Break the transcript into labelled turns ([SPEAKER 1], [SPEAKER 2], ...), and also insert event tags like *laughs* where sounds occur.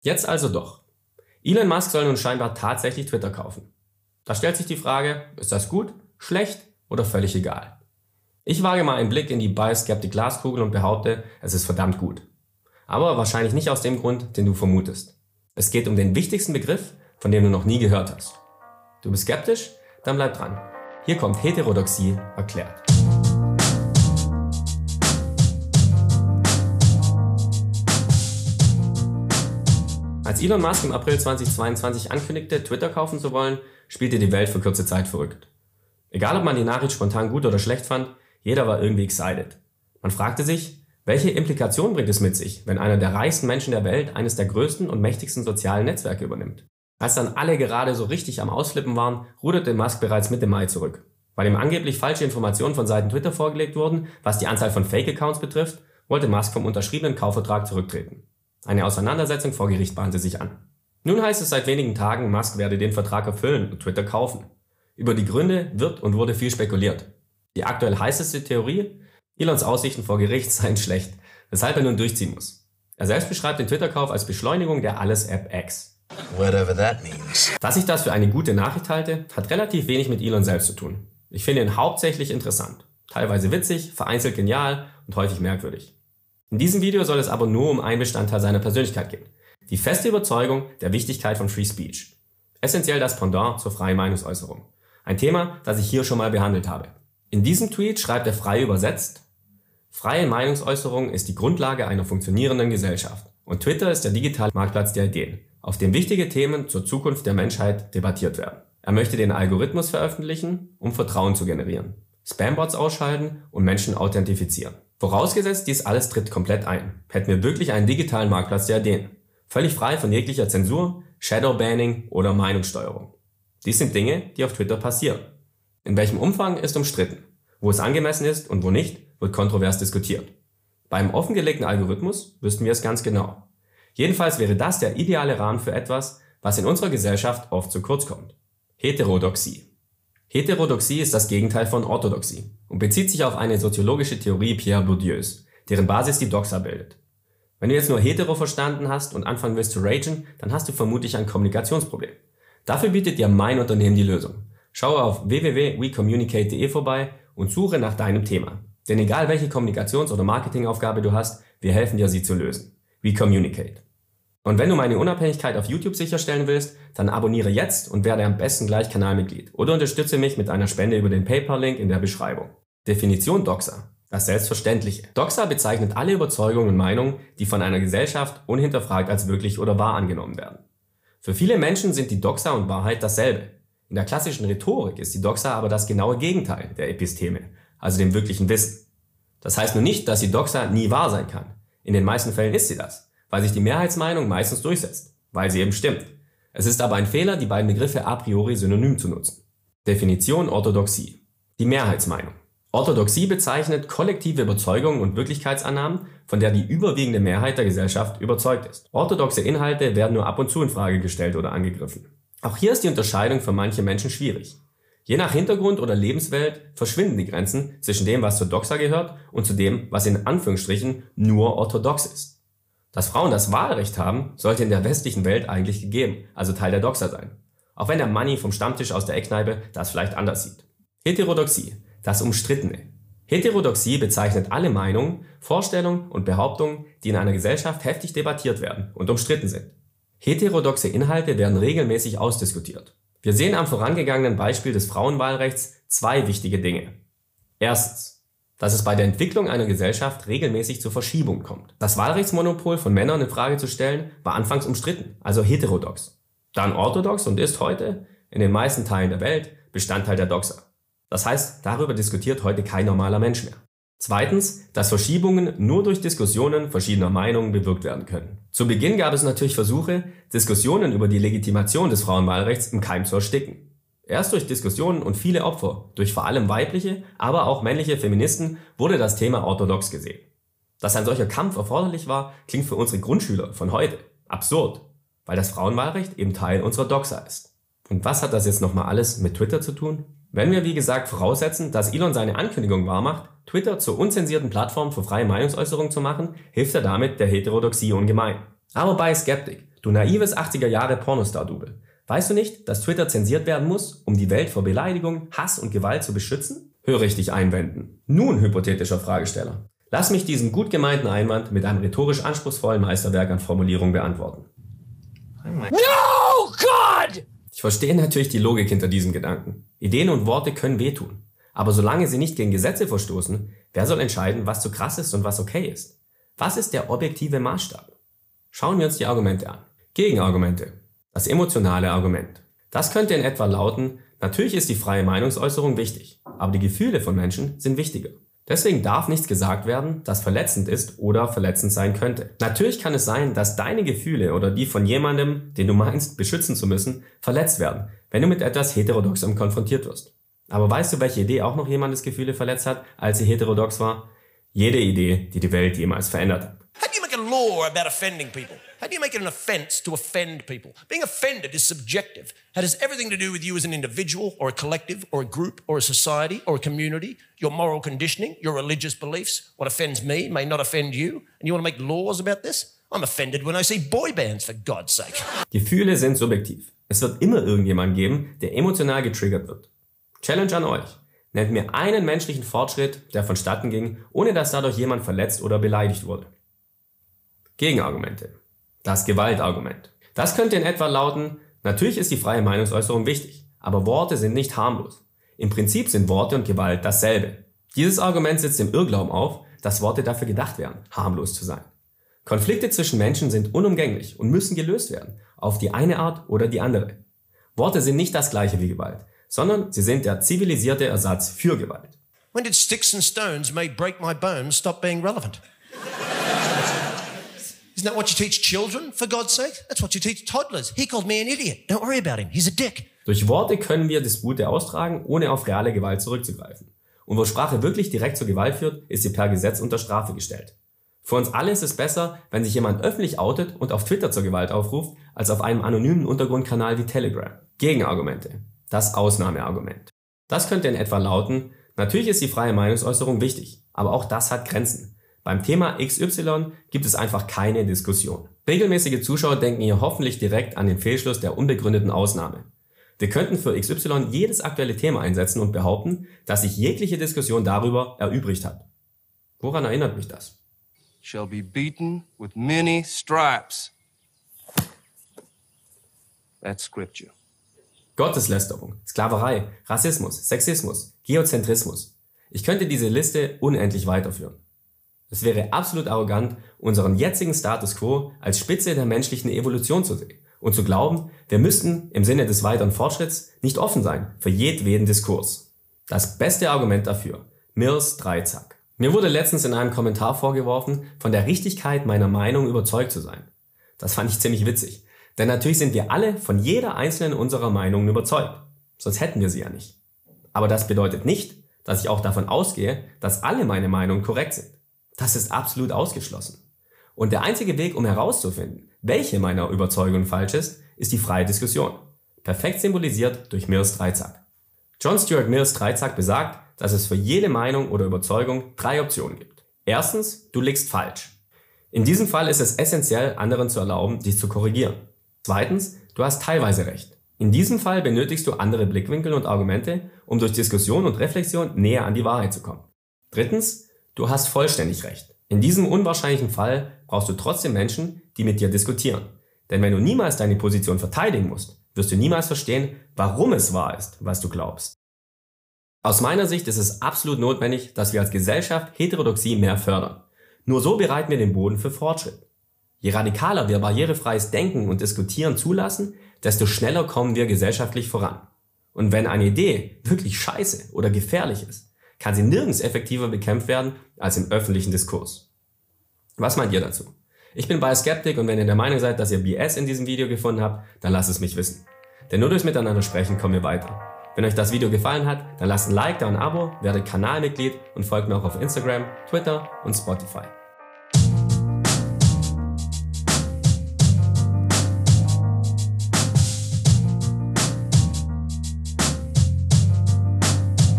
[SPEAKER 1] Jetzt also doch. Elon Musk soll nun scheinbar tatsächlich Twitter kaufen. Da stellt sich die Frage, ist das gut, schlecht oder völlig egal? Ich wage mal einen Blick in die Buy-Skeptic Glaskugel und behaupte, es ist verdammt gut. Aber wahrscheinlich nicht aus dem Grund, den du vermutest. Es geht um den wichtigsten Begriff, von dem du noch nie gehört hast. Du bist skeptisch? Dann bleib dran. Hier kommt Heterodoxie erklärt. Als Elon Musk im April 2022 ankündigte, Twitter kaufen zu wollen, spielte die Welt für kurze Zeit verrückt. Egal ob man die Nachricht spontan gut oder schlecht fand, jeder war irgendwie excited. Man fragte sich, welche Implikationen bringt es mit sich, wenn einer der reichsten Menschen der Welt eines der größten und mächtigsten sozialen Netzwerke übernimmt? Als dann alle gerade so richtig am Ausflippen waren, ruderte Musk bereits Mitte Mai zurück. Weil ihm angeblich falsche Informationen von Seiten Twitter vorgelegt wurden, was die Anzahl von Fake-Accounts betrifft, wollte Musk vom unterschriebenen Kaufvertrag zurücktreten. Eine Auseinandersetzung vor Gericht bahnte sich an. Nun heißt es seit wenigen Tagen, Musk werde den Vertrag erfüllen und Twitter kaufen. Über die Gründe wird und wurde viel spekuliert. Die aktuell heißeste Theorie, Elons Aussichten vor Gericht *laughs* seien schlecht, weshalb er nun durchziehen muss. Er selbst beschreibt den Twitter-Kauf als Beschleunigung der Alles-App X. Whatever that means. Dass ich das für eine gute Nachricht halte, hat relativ wenig mit Elon selbst zu tun. Ich finde ihn hauptsächlich interessant, teilweise witzig, vereinzelt genial und häufig merkwürdig. In diesem Video soll es aber nur um einen Bestandteil seiner Persönlichkeit gehen. Die feste Überzeugung der Wichtigkeit von Free Speech. Essentiell das Pendant zur freien Meinungsäußerung. Ein Thema, das ich hier schon mal behandelt habe. In diesem Tweet schreibt er frei übersetzt, Freie Meinungsäußerung ist die Grundlage einer funktionierenden Gesellschaft und Twitter ist der digitale Marktplatz der Ideen, auf dem wichtige Themen zur Zukunft der Menschheit debattiert werden. Er möchte den Algorithmus veröffentlichen, um Vertrauen zu generieren, Spambots ausschalten und Menschen authentifizieren. Vorausgesetzt, dies alles tritt komplett ein, hätten wir wirklich einen digitalen Marktplatz der Ideen. Völlig frei von jeglicher Zensur, Shadowbanning oder Meinungssteuerung. Dies sind Dinge, die auf Twitter passieren. In welchem Umfang ist umstritten. Wo es angemessen ist und wo nicht, wird kontrovers diskutiert. Beim offengelegten Algorithmus wüssten wir es ganz genau. Jedenfalls wäre das der ideale Rahmen für etwas, was in unserer Gesellschaft oft zu kurz kommt. Heterodoxie. Heterodoxie ist das Gegenteil von Orthodoxie und bezieht sich auf eine soziologische Theorie Pierre Bourdieus, deren Basis die Doxa bildet. Wenn du jetzt nur hetero verstanden hast und anfangen willst zu ragen, dann hast du vermutlich ein Kommunikationsproblem. Dafür bietet dir mein Unternehmen die Lösung. Schaue auf www.wecommunicate.de vorbei und suche nach deinem Thema. Denn egal welche Kommunikations- oder Marketingaufgabe du hast, wir helfen dir, sie zu lösen. We Communicate. Und wenn du meine Unabhängigkeit auf YouTube sicherstellen willst, dann abonniere jetzt und werde am besten gleich Kanalmitglied oder unterstütze mich mit einer Spende über den PayPal-Link in der Beschreibung. Definition Doxa. Das Selbstverständliche. Doxa bezeichnet alle Überzeugungen und Meinungen, die von einer Gesellschaft unhinterfragt als wirklich oder wahr angenommen werden. Für viele Menschen sind die Doxa und Wahrheit dasselbe. In der klassischen Rhetorik ist die Doxa aber das genaue Gegenteil der Episteme, also dem wirklichen Wissen. Das heißt nur nicht, dass die Doxa nie wahr sein kann. In den meisten Fällen ist sie das weil sich die Mehrheitsmeinung meistens durchsetzt, weil sie eben stimmt. Es ist aber ein Fehler, die beiden Begriffe a priori synonym zu nutzen. Definition Orthodoxie. Die Mehrheitsmeinung. Orthodoxie bezeichnet kollektive Überzeugungen und Wirklichkeitsannahmen, von der die überwiegende Mehrheit der Gesellschaft überzeugt ist. Orthodoxe Inhalte werden nur ab und zu in Frage gestellt oder angegriffen. Auch hier ist die Unterscheidung für manche Menschen schwierig. Je nach Hintergrund oder Lebenswelt verschwinden die Grenzen zwischen dem, was zur Doxa gehört und zu dem, was in Anführungsstrichen nur orthodox ist. Dass Frauen das Wahlrecht haben, sollte in der westlichen Welt eigentlich gegeben, also Teil der Doxa sein. Auch wenn der Money vom Stammtisch aus der Eckkneipe das vielleicht anders sieht. Heterodoxie, das Umstrittene. Heterodoxie bezeichnet alle Meinungen, Vorstellungen und Behauptungen, die in einer Gesellschaft heftig debattiert werden und umstritten sind. Heterodoxe Inhalte werden regelmäßig ausdiskutiert. Wir sehen am vorangegangenen Beispiel des Frauenwahlrechts zwei wichtige Dinge. Erstens dass es bei der Entwicklung einer Gesellschaft regelmäßig zur Verschiebung kommt. Das Wahlrechtsmonopol von Männern in Frage zu stellen, war anfangs umstritten, also heterodox. Dann orthodox und ist heute, in den meisten Teilen der Welt, Bestandteil der Doxa. Das heißt, darüber diskutiert heute kein normaler Mensch mehr. Zweitens, dass Verschiebungen nur durch Diskussionen verschiedener Meinungen bewirkt werden können. Zu Beginn gab es natürlich Versuche, Diskussionen über die Legitimation des Frauenwahlrechts im Keim zu ersticken. Erst durch Diskussionen und viele Opfer, durch vor allem weibliche, aber auch männliche Feministen, wurde das Thema orthodox gesehen. Dass ein solcher Kampf erforderlich war, klingt für unsere Grundschüler von heute absurd, weil das Frauenwahlrecht eben Teil unserer Doxa ist. Und was hat das jetzt nochmal alles mit Twitter zu tun? Wenn wir wie gesagt voraussetzen, dass Elon seine Ankündigung wahrmacht, Twitter zur unzensierten Plattform für freie Meinungsäußerung zu machen, hilft er damit der Heterodoxie ungemein. Aber bei Skeptic Du naives 80er Jahre Pornostar-Double. Weißt du nicht, dass Twitter zensiert werden muss, um die Welt vor Beleidigung, Hass und Gewalt zu beschützen? Höre ich dich einwenden. Nun, hypothetischer Fragesteller. Lass mich diesen gut gemeinten Einwand mit einem rhetorisch anspruchsvollen Meisterwerk an Formulierung beantworten. No, God! Ich verstehe natürlich die Logik hinter diesem Gedanken. Ideen und Worte können wehtun. Aber solange sie nicht gegen Gesetze verstoßen, wer soll entscheiden, was zu krass ist und was okay ist? Was ist der objektive Maßstab? Schauen wir uns die Argumente an. Gegenargumente. Das emotionale Argument. Das könnte in etwa lauten, natürlich ist die freie Meinungsäußerung wichtig, aber die Gefühle von Menschen sind wichtiger. Deswegen darf nichts gesagt werden, das verletzend ist oder verletzend sein könnte. Natürlich kann es sein, dass deine Gefühle oder die von jemandem, den du meinst, beschützen zu müssen, verletzt werden, wenn du mit etwas Heterodoxem konfrontiert wirst. Aber weißt du, welche Idee auch noch jemandes Gefühle verletzt hat, als sie heterodox war? Jede Idee, die die Welt jemals verändert hat.
[SPEAKER 2] Law about offending people? How do you make it an offense to offend people? Being offended is subjective. It has everything to do with you as an individual or a collective or a group or a society or a community, your moral conditioning, your religious beliefs. What offends me may not offend you. And you want to make laws about this? I'm offended when I see boy bands, for God's sake.
[SPEAKER 1] Gefühle sind subjektiv. Es wird immer irgendjemand geben, der emotional getriggert wird. Challenge an euch. Nennt mir einen menschlichen Fortschritt, der vonstatten ging, ohne dass dadurch jemand verletzt oder beleidigt wurde. Gegenargumente. Das Gewaltargument. Das könnte in etwa lauten, natürlich ist die freie Meinungsäußerung wichtig, aber Worte sind nicht harmlos. Im Prinzip sind Worte und Gewalt dasselbe. Dieses Argument setzt im Irrglauben auf, dass Worte dafür gedacht werden, harmlos zu sein. Konflikte zwischen Menschen sind unumgänglich und müssen gelöst werden, auf die eine Art oder die andere. Worte sind nicht das gleiche wie Gewalt, sondern sie sind der zivilisierte Ersatz für Gewalt.
[SPEAKER 2] When did sticks and stones may break my bones stop being relevant? Isn't that what you teach children, for God's sake? That's what you teach toddlers. He called me an idiot. Don't worry about him. He's a dick.
[SPEAKER 1] Durch Worte können wir Dispute austragen, ohne auf reale Gewalt zurückzugreifen. Und wo Sprache wirklich direkt zur Gewalt führt, ist sie per Gesetz unter Strafe gestellt. Für uns alle ist es besser, wenn sich jemand öffentlich outet und auf Twitter zur Gewalt aufruft, als auf einem anonymen Untergrundkanal wie Telegram. Gegenargumente. Das Ausnahmeargument. Das könnte in etwa lauten, natürlich ist die freie Meinungsäußerung wichtig, aber auch das hat Grenzen. Beim Thema XY gibt es einfach keine Diskussion. Regelmäßige Zuschauer denken hier hoffentlich direkt an den Fehlschluss der unbegründeten Ausnahme. Wir könnten für XY jedes aktuelle Thema einsetzen und behaupten, dass sich jegliche Diskussion darüber erübrigt hat. Woran erinnert mich das?
[SPEAKER 3] Shall be beaten with many stripes. That's scripture.
[SPEAKER 1] Gotteslästerung, Sklaverei, Rassismus, Sexismus, Geozentrismus. Ich könnte diese Liste unendlich weiterführen. Es wäre absolut arrogant, unseren jetzigen Status quo als Spitze der menschlichen Evolution zu sehen und zu glauben, wir müssten im Sinne des weiteren Fortschritts nicht offen sein für jedweden Diskurs. Das beste Argument dafür, Mills Dreizack. Mir wurde letztens in einem Kommentar vorgeworfen, von der Richtigkeit meiner Meinung überzeugt zu sein. Das fand ich ziemlich witzig, denn natürlich sind wir alle von jeder einzelnen unserer Meinungen überzeugt, sonst hätten wir sie ja nicht. Aber das bedeutet nicht, dass ich auch davon ausgehe, dass alle meine Meinungen korrekt sind. Das ist absolut ausgeschlossen. Und der einzige Weg, um herauszufinden, welche meiner Überzeugungen falsch ist, ist die freie Diskussion. Perfekt symbolisiert durch Mills Dreizack. John Stuart Mills Dreizack besagt, dass es für jede Meinung oder Überzeugung drei Optionen gibt. Erstens, du liegst falsch. In diesem Fall ist es essentiell, anderen zu erlauben, dich zu korrigieren. Zweitens, du hast teilweise recht. In diesem Fall benötigst du andere Blickwinkel und Argumente, um durch Diskussion und Reflexion näher an die Wahrheit zu kommen. Drittens, Du hast vollständig recht. In diesem unwahrscheinlichen Fall brauchst du trotzdem Menschen, die mit dir diskutieren. Denn wenn du niemals deine Position verteidigen musst, wirst du niemals verstehen, warum es wahr ist, was du glaubst. Aus meiner Sicht ist es absolut notwendig, dass wir als Gesellschaft Heterodoxie mehr fördern. Nur so bereiten wir den Boden für Fortschritt. Je radikaler wir barrierefreies Denken und Diskutieren zulassen, desto schneller kommen wir gesellschaftlich voran. Und wenn eine Idee wirklich scheiße oder gefährlich ist, kann sie nirgends effektiver bekämpft werden als im öffentlichen Diskurs. Was meint ihr dazu? Ich bin bei Skeptic und wenn ihr der Meinung seid, dass ihr BS in diesem Video gefunden habt, dann lasst es mich wissen. Denn nur durchs Miteinander sprechen kommen wir weiter. Wenn euch das Video gefallen hat, dann lasst ein Like da und ein Abo, werdet Kanalmitglied und folgt mir auch auf Instagram, Twitter und Spotify.